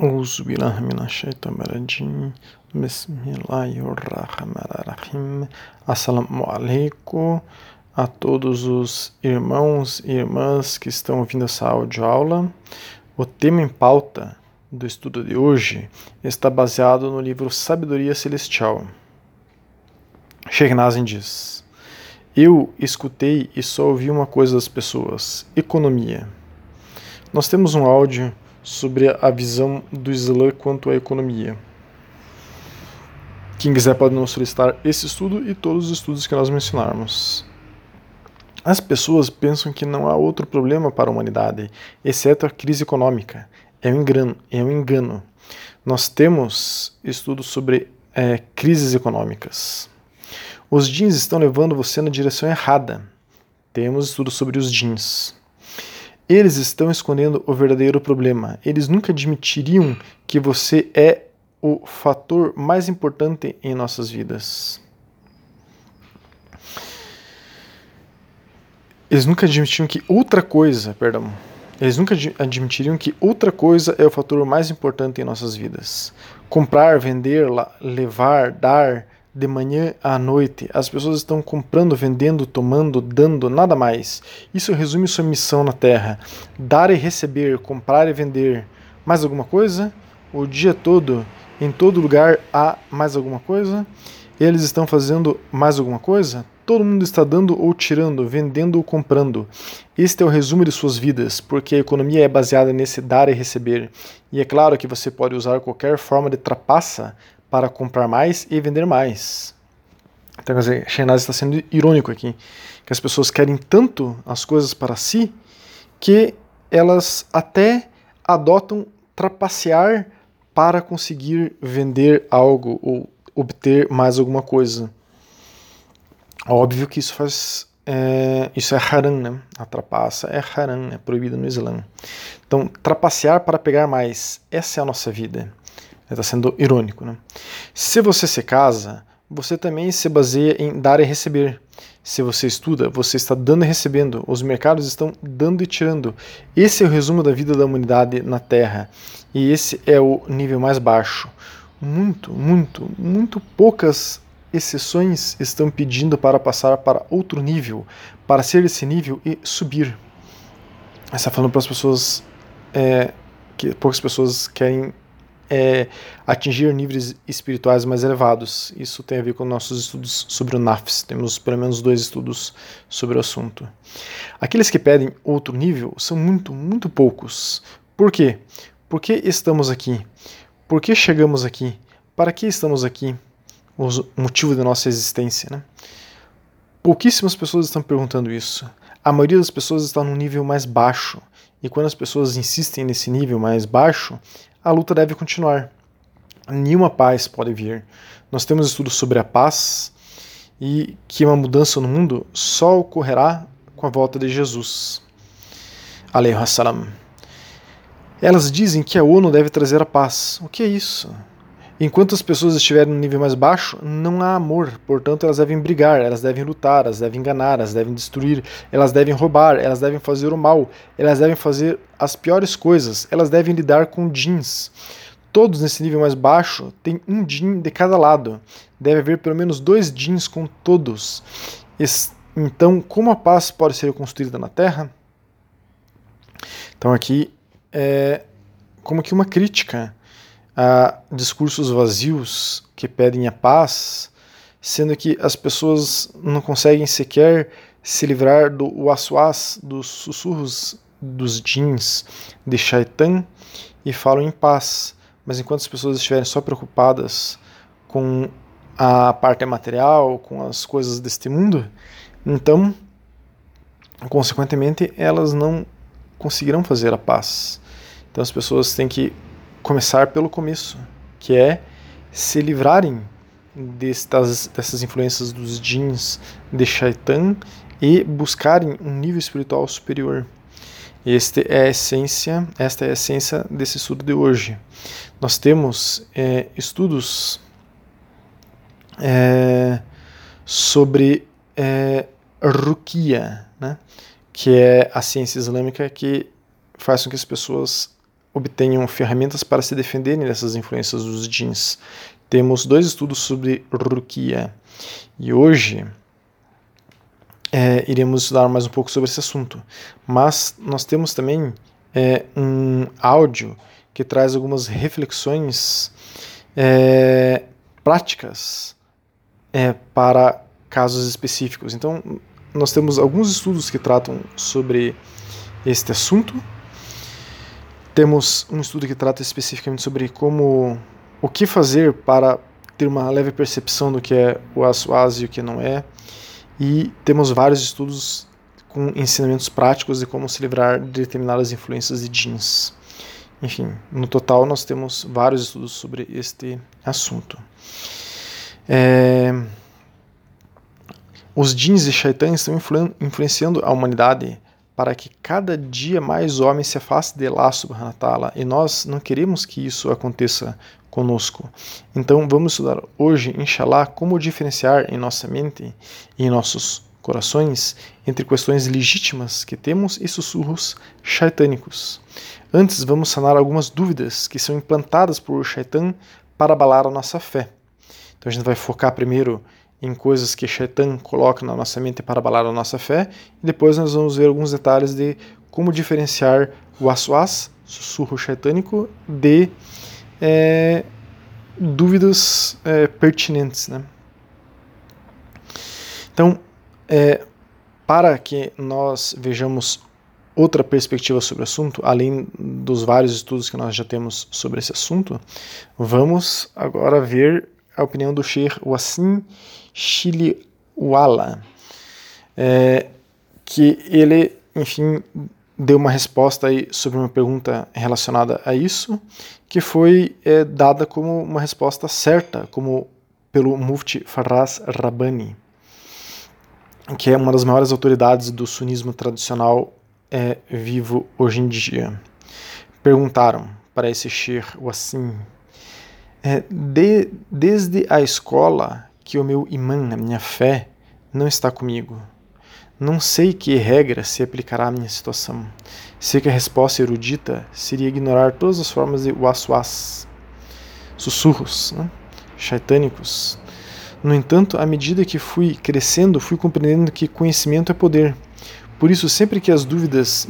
أعوذ بالله من الشيطان الرجيم بسم الله الرحمن الرحيم Assalamu alaikum a todos os irmãos e irmãs que estão ouvindo essa audioaula. O tema em pauta do estudo de hoje está baseado no livro Sabedoria Celestial. Sheikh Nazim diz: Eu escutei e só ouvi uma coisa das pessoas: economia. Nós temos um áudio sobre a visão do Islã quanto à economia. Quem quiser pode nos solicitar esse estudo e todos os estudos que nós mencionarmos. As pessoas pensam que não há outro problema para a humanidade, exceto a crise econômica. É um engano. É um engano. Nós temos estudos sobre é, crises econômicas. Os jeans estão levando você na direção errada. Temos estudos sobre os jeans. Eles estão escondendo o verdadeiro problema. Eles nunca admitiriam que você é o fator mais importante em nossas vidas. Eles nunca admitiram que outra coisa, perdão, eles nunca admitiriam que outra coisa é o fator mais importante em nossas vidas. Comprar, vender, levar, dar, de manhã à noite. As pessoas estão comprando, vendendo, tomando, dando, nada mais. Isso resume sua missão na Terra: dar e receber, comprar e vender. Mais alguma coisa? O dia todo, em todo lugar, há mais alguma coisa? Eles estão fazendo mais alguma coisa? Todo mundo está dando ou tirando, vendendo ou comprando. Este é o resumo de suas vidas, porque a economia é baseada nesse dar e receber. E é claro que você pode usar qualquer forma de trapaça para comprar mais e vender mais. Então, quer dizer, Shenaz está sendo irônico aqui, que as pessoas querem tanto as coisas para si que elas até adotam trapacear para conseguir vender algo ou obter mais alguma coisa. Óbvio que isso faz é, isso é haram, né? A trapaça é haram, é proibida no Islã. Então, trapacear para pegar mais, essa é a nossa vida. Está sendo irônico. Né? Se você se casa, você também se baseia em dar e receber. Se você estuda, você está dando e recebendo. Os mercados estão dando e tirando. Esse é o resumo da vida da humanidade na Terra. E esse é o nível mais baixo. Muito, muito, muito poucas exceções estão pedindo para passar para outro nível, para ser esse nível e subir. Está falando para as pessoas é, que poucas pessoas querem é, atingir níveis espirituais mais elevados. Isso tem a ver com nossos estudos sobre o Nafs. Temos pelo menos dois estudos sobre o assunto. Aqueles que pedem outro nível são muito, muito poucos. Por quê? Por que estamos aqui? Por que chegamos aqui? Para que estamos aqui? O motivo da nossa existência, né? Pouquíssimas pessoas estão perguntando isso. A maioria das pessoas está num nível mais baixo. E quando as pessoas insistem nesse nível mais baixo, a luta deve continuar. Nenhuma paz pode vir. Nós temos estudos sobre a paz e que uma mudança no mundo só ocorrerá com a volta de Jesus. Salam. Elas dizem que a ONU deve trazer a paz. O que é isso? Enquanto as pessoas estiverem no nível mais baixo, não há amor, portanto, elas devem brigar, elas devem lutar, elas devem enganar, elas devem destruir, elas devem roubar, elas devem fazer o mal, elas devem fazer as piores coisas, elas devem lidar com jeans. Todos nesse nível mais baixo têm um jean de cada lado. Deve haver pelo menos dois jeans com todos. Então, como a paz pode ser construída na Terra? Então, aqui é como que uma crítica a discursos vazios que pedem a paz, sendo que as pessoas não conseguem sequer se livrar do waswas, dos sussurros dos jeans de Shaitan e falam em paz. Mas enquanto as pessoas estiverem só preocupadas com a parte material, com as coisas deste mundo, então, consequentemente, elas não conseguirão fazer a paz. Então as pessoas têm que começar pelo começo, que é se livrarem destas, dessas influências dos jeans de Shaitan e buscarem um nível espiritual superior. Este é a essência, esta é a essência desse estudo de hoje. Nós temos é, estudos é, sobre é, Rukia, né? que é a ciência islâmica que faz com que as pessoas obtenham ferramentas para se defenderem dessas influências dos jeans. Temos dois estudos sobre Rukia e hoje é, iremos estudar mais um pouco sobre esse assunto. Mas nós temos também é, um áudio que traz algumas reflexões é, práticas é, para casos específicos. Então, nós temos alguns estudos que tratam sobre este assunto. Temos um estudo que trata especificamente sobre como o que fazer para ter uma leve percepção do que é o aswaz e o que não é. E temos vários estudos com ensinamentos práticos de como se livrar de determinadas influências de jeans. Enfim, no total nós temos vários estudos sobre este assunto. É... Os jeans e shaitãs estão influ influenciando a humanidade para que cada dia mais homens se afastem de wa ta'ala, e nós não queremos que isso aconteça conosco. Então vamos estudar hoje, inshallah, como diferenciar em nossa mente e em nossos corações entre questões legítimas que temos e sussurros shaitânicos. Antes, vamos sanar algumas dúvidas que são implantadas por Shaitan para abalar a nossa fé. Então a gente vai focar primeiro em coisas que Shaitan coloca na nossa mente para abalar a nossa fé, e depois nós vamos ver alguns detalhes de como diferenciar o aswas, sussurro shaitânico, de é, dúvidas é, pertinentes. Né? Então, é, para que nós vejamos outra perspectiva sobre o assunto, além dos vários estudos que nós já temos sobre esse assunto, vamos agora ver a opinião do Sheikh Wassim Chiliwala, é, que ele, enfim, deu uma resposta aí sobre uma pergunta relacionada a isso, que foi é, dada como uma resposta certa, como pelo Mufti Faraz Rabbani, que é uma das maiores autoridades do sunismo tradicional é, vivo hoje em dia. Perguntaram para esse Sheikh Wassim, é, de, desde a escola que o meu imã, a minha fé, não está comigo. Não sei que regra se aplicará à minha situação. Sei que a resposta erudita seria ignorar todas as formas de waswas, sussurros, né? No entanto, à medida que fui crescendo, fui compreendendo que conhecimento é poder. Por isso, sempre que as dúvidas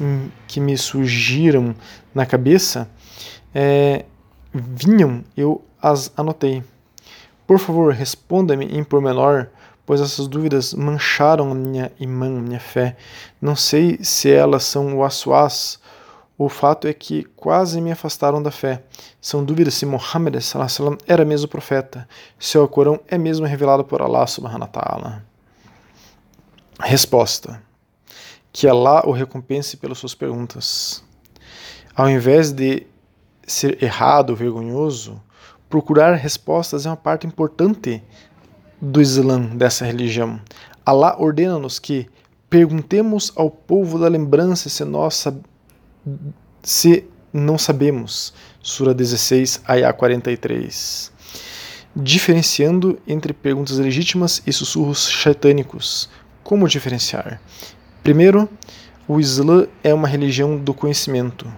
que me surgiram na cabeça é, vinham, eu as anotei. Por favor, responda-me em pormenor pois essas dúvidas mancharam minha imã, minha fé. Não sei se elas são o aswas. O fato é que quase me afastaram da fé. São dúvidas se Muhammad era mesmo profeta, se o Corão é mesmo revelado por Allah subhanahu wa ta'ala. Resposta. Que Allah o recompense pelas suas perguntas. Ao invés de ser errado, vergonhoso, procurar respostas é uma parte importante do Islã, dessa religião. Allah ordena-nos que perguntemos ao povo da lembrança se nós se não sabemos. Sura 16, Ayah 43. Diferenciando entre perguntas legítimas e sussurros shaitânicos. Como diferenciar? Primeiro, o Islã é uma religião do conhecimento.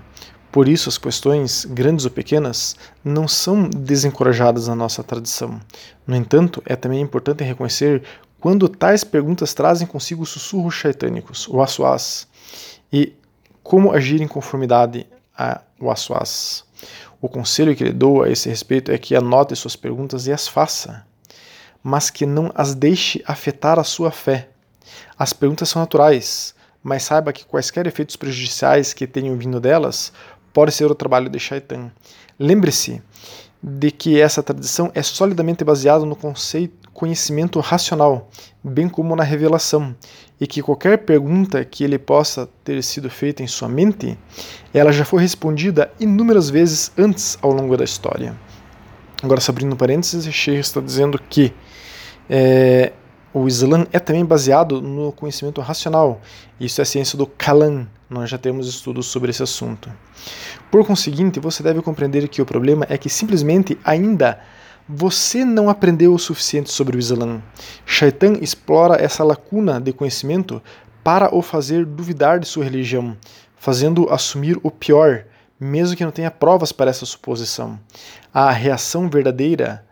Por isso, as questões, grandes ou pequenas, não são desencorajadas na nossa tradição. No entanto, é também importante reconhecer quando tais perguntas trazem consigo sussurros shaitânicos, o aswas, e como agir em conformidade ao aswas. O conselho que lhe dou a esse respeito é que anote suas perguntas e as faça, mas que não as deixe afetar a sua fé. As perguntas são naturais, mas saiba que quaisquer efeitos prejudiciais que tenham vindo delas pode ser o trabalho de Shaitan. Lembre-se de que essa tradição é solidamente baseada no conceito, conhecimento racional, bem como na revelação, e que qualquer pergunta que ele possa ter sido feita em sua mente, ela já foi respondida inúmeras vezes antes ao longo da história. Agora, abrindo parênteses, Sheikh está dizendo que é, o Islã é também baseado no conhecimento racional. Isso é a ciência do Kalam. Nós já temos estudos sobre esse assunto. Por conseguinte, você deve compreender que o problema é que simplesmente ainda você não aprendeu o suficiente sobre o Islã. Shaitan explora essa lacuna de conhecimento para o fazer duvidar de sua religião, fazendo-o assumir o pior, mesmo que não tenha provas para essa suposição. A reação verdadeira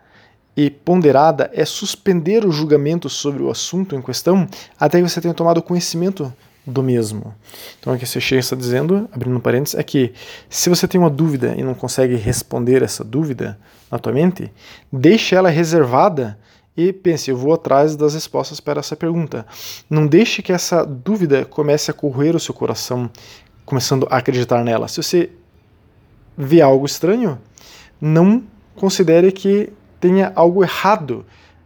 e ponderada é suspender o julgamento sobre o assunto em questão até que você tenha tomado conhecimento do mesmo. Então, o que esse Sheikh está dizendo, abrindo parênteses, é que se você tem uma dúvida e não consegue responder essa dúvida na tua mente, deixe ela reservada e pense, eu vou atrás das respostas para essa pergunta. Não deixe que essa dúvida comece a correr o seu coração, começando a acreditar nela. Se você vê algo estranho, não considere que tenha algo errado,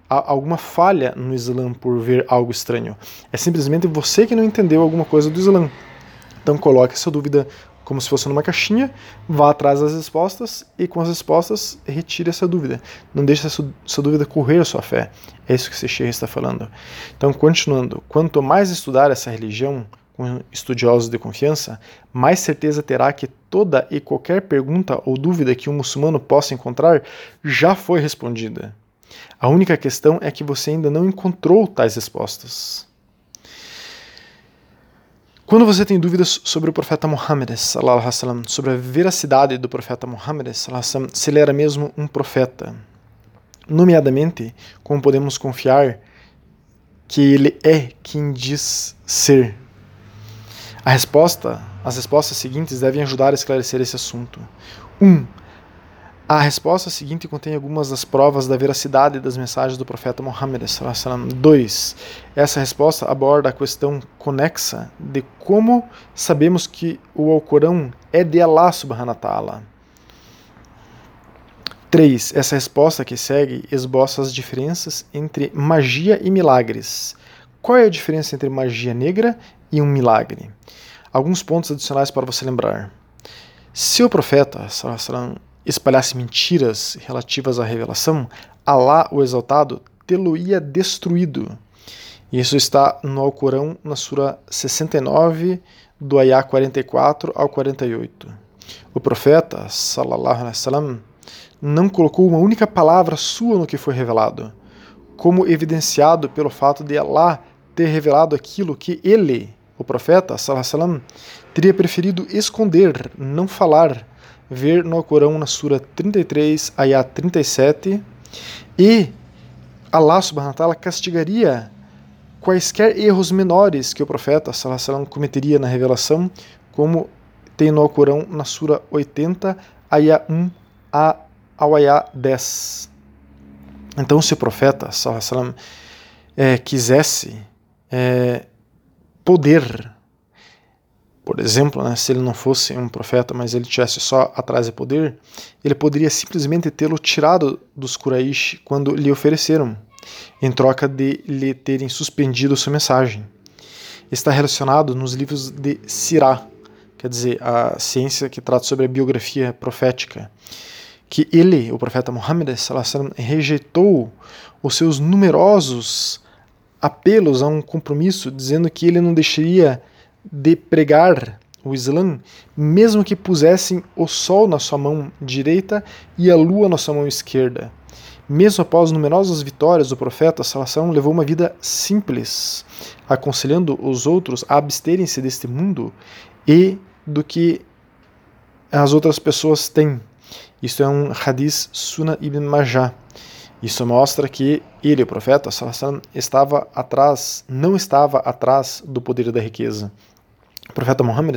alguma falha no Islã por ver algo estranho. É simplesmente você que não entendeu alguma coisa do Islã. Então coloque essa dúvida como se fosse numa caixinha, vá atrás das respostas e com as respostas retire essa dúvida. Não deixe essa, essa dúvida correr a sua fé. É isso que Sheikh está falando. Então, continuando, quanto mais estudar essa religião com estudiosos de confiança, mais certeza terá que toda e qualquer pergunta ou dúvida que um muçulmano possa encontrar já foi respondida. A única questão é que você ainda não encontrou tais respostas. Quando você tem dúvidas sobre o profeta Muhammad, sobre a veracidade do profeta Muhammad, se ele era mesmo um profeta, nomeadamente, como podemos confiar que ele é quem diz ser. A resposta as respostas seguintes devem ajudar a esclarecer esse assunto. 1. Um, a resposta seguinte contém algumas das provas da veracidade das mensagens do profeta Muhammad. 2. Essa resposta aborda a questão conexa de como sabemos que o Alcorão é de Allah subhanahu wa ta'ala. 3. Essa resposta que segue esboça as diferenças entre magia e milagres. Qual é a diferença entre magia negra e um milagre? alguns pontos adicionais para você lembrar. Se o profeta espalhasse mentiras relativas à revelação, Alá, o exaltado, tê-lo-ia destruído. Isso está no Alcorão, na Sura 69, do Ayah 44 ao 48. O profeta, sallallahu alaihi wasallam, não colocou uma única palavra sua no que foi revelado, como evidenciado pelo fato de Allah ter revelado aquilo que ele, o profeta, salam, teria preferido esconder, não falar, ver no Corão na Sura 33, ayat 37, e Allah subhanahu wa ta'ala castigaria quaisquer erros menores que o profeta salam, cometeria na revelação, como tem no Corão na Sura 80, ayat 1 a, ao ayat 10. Então, se o profeta salam, é, quisesse é, poder. Por exemplo, né, se ele não fosse um profeta, mas ele tivesse só atrás de poder, ele poderia simplesmente tê-lo tirado dos Quraysh quando lhe ofereceram, em troca de lhe terem suspendido sua mensagem. Está relacionado nos livros de Sirah, quer dizer, a ciência que trata sobre a biografia profética, que ele, o profeta Muhammad, rejeitou os seus numerosos apelos a um compromisso, dizendo que ele não deixaria de pregar o Islã, mesmo que pusessem o sol na sua mão direita e a lua na sua mão esquerda. Mesmo após numerosas vitórias, o profeta Salação levou uma vida simples, aconselhando os outros a absterem-se deste mundo e do que as outras pessoas têm. Isto é um hadith Sunnah ibn Majah. Isso mostra que ele, o profeta, estava atrás, não estava atrás do poder da riqueza. O profeta Muhammad,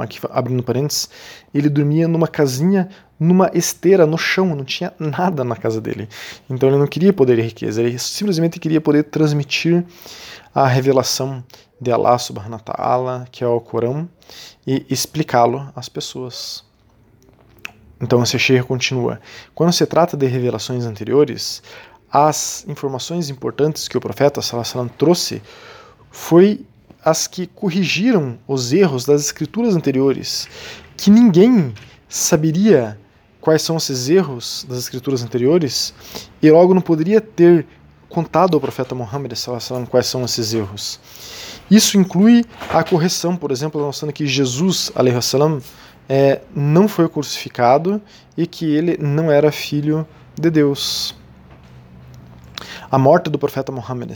aqui abrindo parênteses, ele dormia numa casinha, numa esteira no chão, não tinha nada na casa dele. Então ele não queria poder e riqueza, ele simplesmente queria poder transmitir a revelação de Allah subhanahu wa ta'ala, que é o Corão, e explicá-lo às pessoas. Então, esse Sheikh continua: quando se trata de revelações anteriores, as informações importantes que o profeta Salassalam trouxe foi as que corrigiram os erros das escrituras anteriores, que ninguém saberia quais são esses erros das escrituras anteriores e logo não poderia ter contado ao profeta Muhammad quais são esses erros. Isso inclui a correção, por exemplo, mostrando que Jesus, salam, é, não foi crucificado e que ele não era filho de Deus. A morte do profeta Muhammad,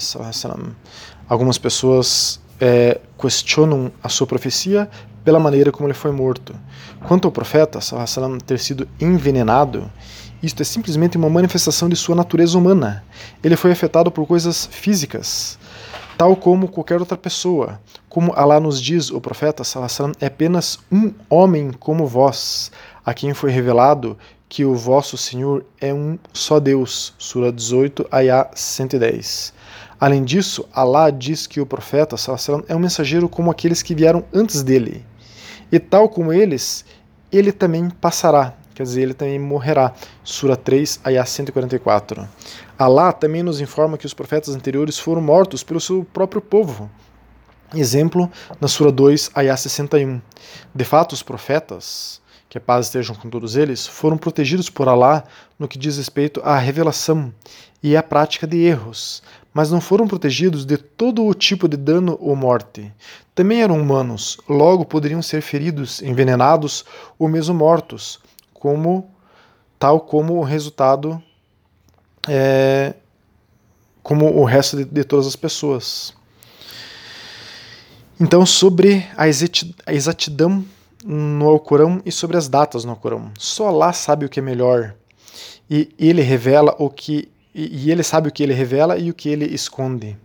algumas pessoas é, questionam a sua profecia pela maneira como ele foi morto. Quanto ao profeta ter sido envenenado, isto é simplesmente uma manifestação de sua natureza humana. Ele foi afetado por coisas físicas, tal como qualquer outra pessoa. Como Allah nos diz, o profeta salam, é apenas um homem como vós, a quem foi revelado que o vosso Senhor é um só Deus. Sura 18, Ayah 110. Além disso, Allah diz que o profeta salam, é um mensageiro como aqueles que vieram antes dele. E tal como eles, ele também passará, quer dizer, ele também morrerá. Sura 3, Ayah 144. Allah também nos informa que os profetas anteriores foram mortos pelo seu próprio povo. Exemplo, na Sura 2, Ayah 61. De fato, os profetas, que a paz estejam com todos eles, foram protegidos por Alá no que diz respeito à revelação e à prática de erros, mas não foram protegidos de todo o tipo de dano ou morte. Também eram humanos, logo poderiam ser feridos, envenenados ou mesmo mortos, como tal como o resultado é, como o resto de, de todas as pessoas. Então, sobre a exatidão no Alcorão e sobre as datas no Alcorão. Só Allah sabe o que é melhor. E ele revela o que e, ele sabe o que ele revela e o que ele esconde.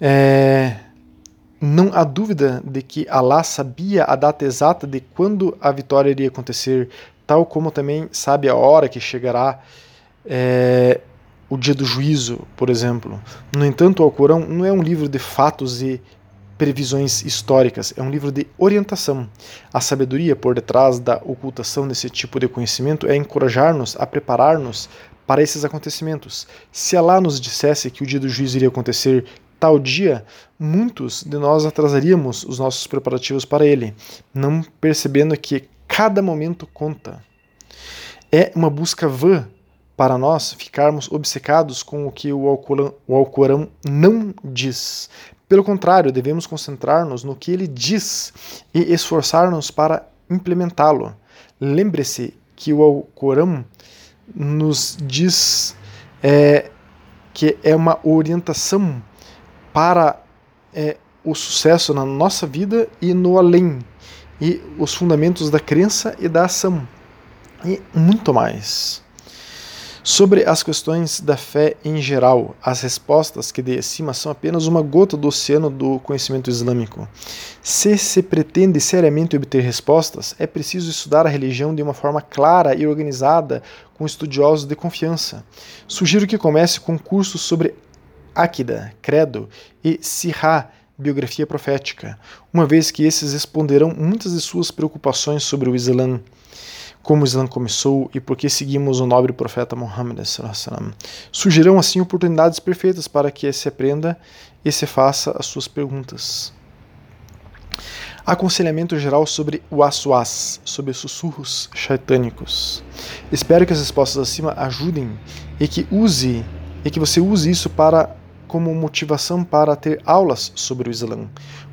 É, não há dúvida de que Allah sabia a data exata de quando a vitória iria acontecer, tal como também sabe a hora que chegará é, o dia do juízo, por exemplo. No entanto, o Alcorão não é um livro de fatos e previsões históricas, é um livro de orientação. A sabedoria por detrás da ocultação desse tipo de conhecimento é encorajar-nos a preparar-nos para esses acontecimentos. Se Allah nos dissesse que o dia do juízo iria acontecer tal dia, muitos de nós atrasaríamos os nossos preparativos para ele, não percebendo que cada momento conta. É uma busca vã para nós ficarmos obcecados com o que o Alcorão, o Alcorão não diz. Pelo contrário, devemos concentrar-nos no que ele diz e esforçar-nos para implementá-lo. Lembre-se que o Alcorão nos diz é, que é uma orientação para é, o sucesso na nossa vida e no além, e os fundamentos da crença e da ação, e muito mais. Sobre as questões da fé em geral, as respostas que dei acima são apenas uma gota do oceano do conhecimento islâmico. Se se pretende seriamente obter respostas, é preciso estudar a religião de uma forma clara e organizada, com estudiosos de confiança. Sugiro que comece com cursos sobre Akida, Credo e Sihá, biografia profética, uma vez que esses responderão muitas de suas preocupações sobre o Islã como o Islã começou e por que seguimos o nobre profeta Muhammad. Surgirão assim oportunidades perfeitas para que se aprenda e se faça as suas perguntas. Aconselhamento geral sobre o aswas, sobre sussurros shaitânicos. Espero que as respostas acima ajudem e que use e que você use isso para como motivação para ter aulas sobre o Islã.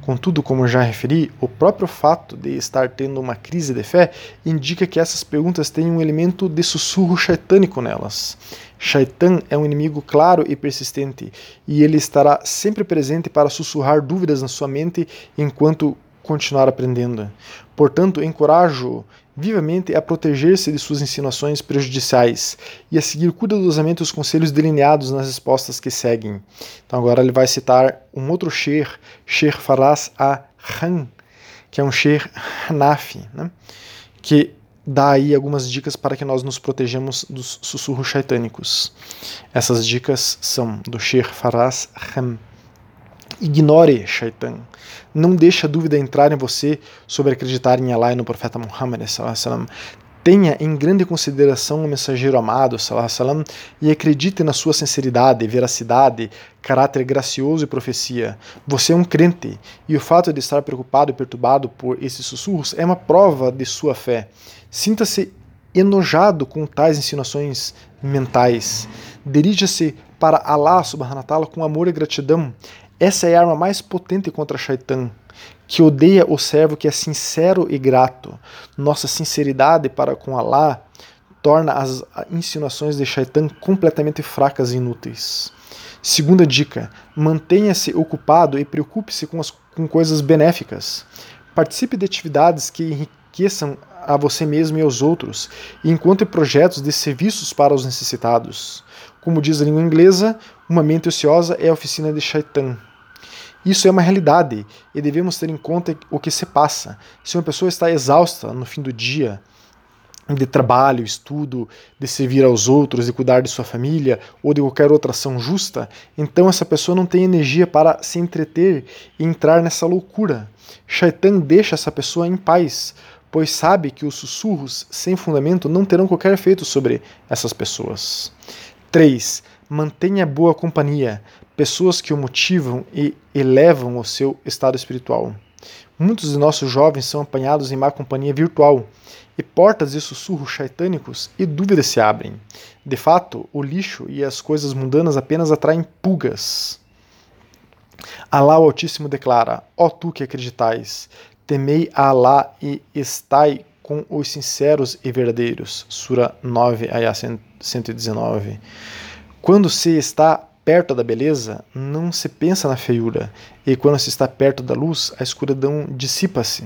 Contudo, como já referi, o próprio fato de estar tendo uma crise de fé indica que essas perguntas têm um elemento de sussurro shaitânico nelas. Shaitan é um inimigo claro e persistente, e ele estará sempre presente para sussurrar dúvidas na sua mente enquanto continuar aprendendo. Portanto, encorajo vivamente a proteger-se de suas insinuações prejudiciais e a seguir cuidadosamente os conselhos delineados nas respostas que seguem. Então agora ele vai citar um outro Sheikh, Sheikh Faraz A-Han, que é um Sheikh Hanafi, né? que dá aí algumas dicas para que nós nos protejamos dos sussurros shaitânicos. Essas dicas são do Sheikh Faraz Han. Ignore Shaitan. Não deixe a dúvida entrar em você sobre acreditar em Allah e no profeta Muhammad. Tenha em grande consideração o mensageiro amado salam, e acredite na sua sinceridade, veracidade, caráter gracioso e profecia. Você é um crente, e o fato de estar preocupado e perturbado por esses sussurros é uma prova de sua fé. Sinta-se enojado com tais insinuações mentais. Dirija-se para Allah subhanahu wa ta'ala com amor e gratidão. Essa é a arma mais potente contra Shaitan, que odeia o servo que é sincero e grato. Nossa sinceridade para com Allah torna as insinuações de Shaitan completamente fracas e inúteis. Segunda dica: mantenha-se ocupado e preocupe-se com, com coisas benéficas. Participe de atividades que enriqueçam a você mesmo e aos outros, e encontre projetos de serviços para os necessitados. Como diz a língua inglesa, uma mente ociosa é a oficina de Shaitan. Isso é uma realidade e devemos ter em conta o que se passa. Se uma pessoa está exausta no fim do dia, de trabalho, estudo, de servir aos outros, de cuidar de sua família ou de qualquer outra ação justa, então essa pessoa não tem energia para se entreter e entrar nessa loucura. Shaitan deixa essa pessoa em paz, pois sabe que os sussurros sem fundamento não terão qualquer efeito sobre essas pessoas. 3. Mantenha boa companhia, pessoas que o motivam e elevam o seu estado espiritual. Muitos de nossos jovens são apanhados em má companhia virtual e portas de sussurros shaitânicos e dúvidas se abrem. De fato, o lixo e as coisas mundanas apenas atraem pulgas. Alá o Altíssimo declara: Ó tu que acreditais, temei a Alá e estai com os sinceros e verdadeiros. Sura 9, ayah 119. Quando se está perto da beleza, não se pensa na feiura, e quando se está perto da luz, a escuridão dissipa-se.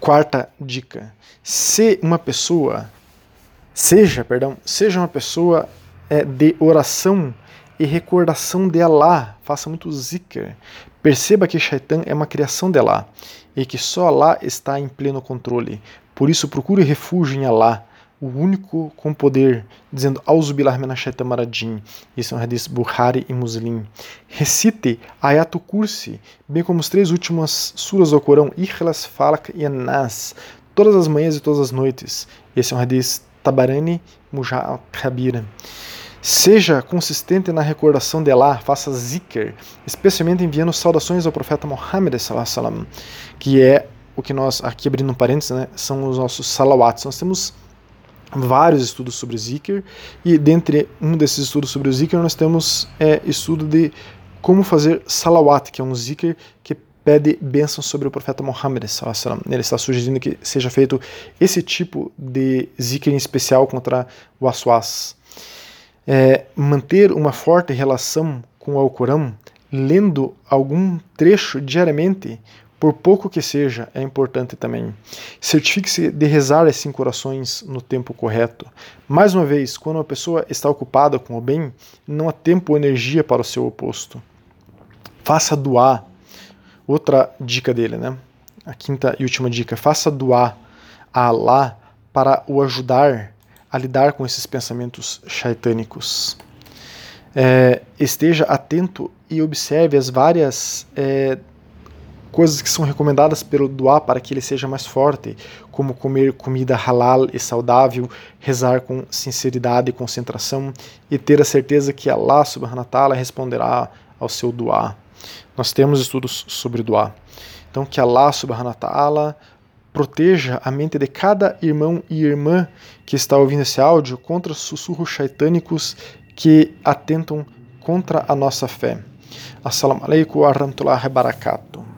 Quarta dica: se uma pessoa seja, perdão, seja uma pessoa é, de oração e recordação de Allah, faça muito zikr. Perceba que Shaitan é uma criação de Allah e que só Allah está em pleno controle. Por isso procure refúgio em Allah o único com poder, dizendo Auzubillah minashaitan maradim. Isso é um hadith Bukhari e Muslim. Recite Ayatul Kursi, bem como os três últimas suras do Corão, Ikhlas, Falak e Anas, todas as manhãs e todas as noites. Esse é um hadith Tabarani Mujah Kabira. Seja consistente na recordação de Allah, faça zikr, especialmente enviando saudações ao profeta Muhammad, que é o que nós, aqui abrindo um parênteses, né, são os nossos salawats. Nós temos vários estudos sobre Zikr e dentre um desses estudos sobre o Zikr nós temos é, estudo de como fazer salawat, que é um Zikr que pede bênção sobre o profeta Muhammad. Ele está sugerindo que seja feito esse tipo de Zikr em especial contra o Aswas. É, manter uma forte relação com o Alcorão, lendo algum trecho diariamente, por pouco que seja, é importante também. Certifique-se de rezar as cinco orações no tempo correto. Mais uma vez, quando uma pessoa está ocupada com o bem, não há tempo ou energia para o seu oposto. Faça doar. Outra dica dele, né? A quinta e última dica: faça doar a Allah para o ajudar a lidar com esses pensamentos shaitânicos. É, esteja atento e observe as várias é, coisas que são recomendadas pelo doá para que ele seja mais forte, como comer comida halal e saudável, rezar com sinceridade e concentração e ter a certeza que Allah subhanahu wa ta'ala responderá ao seu doá. Nós temos estudos sobre doá. Então que Allah subhanahu wa ta'ala proteja a mente de cada irmão e irmã que está ouvindo esse áudio contra sussurros shaitânicos que atentam contra a nossa fé. Assalamu alaikum wa rahmatullahi wa barakatuh.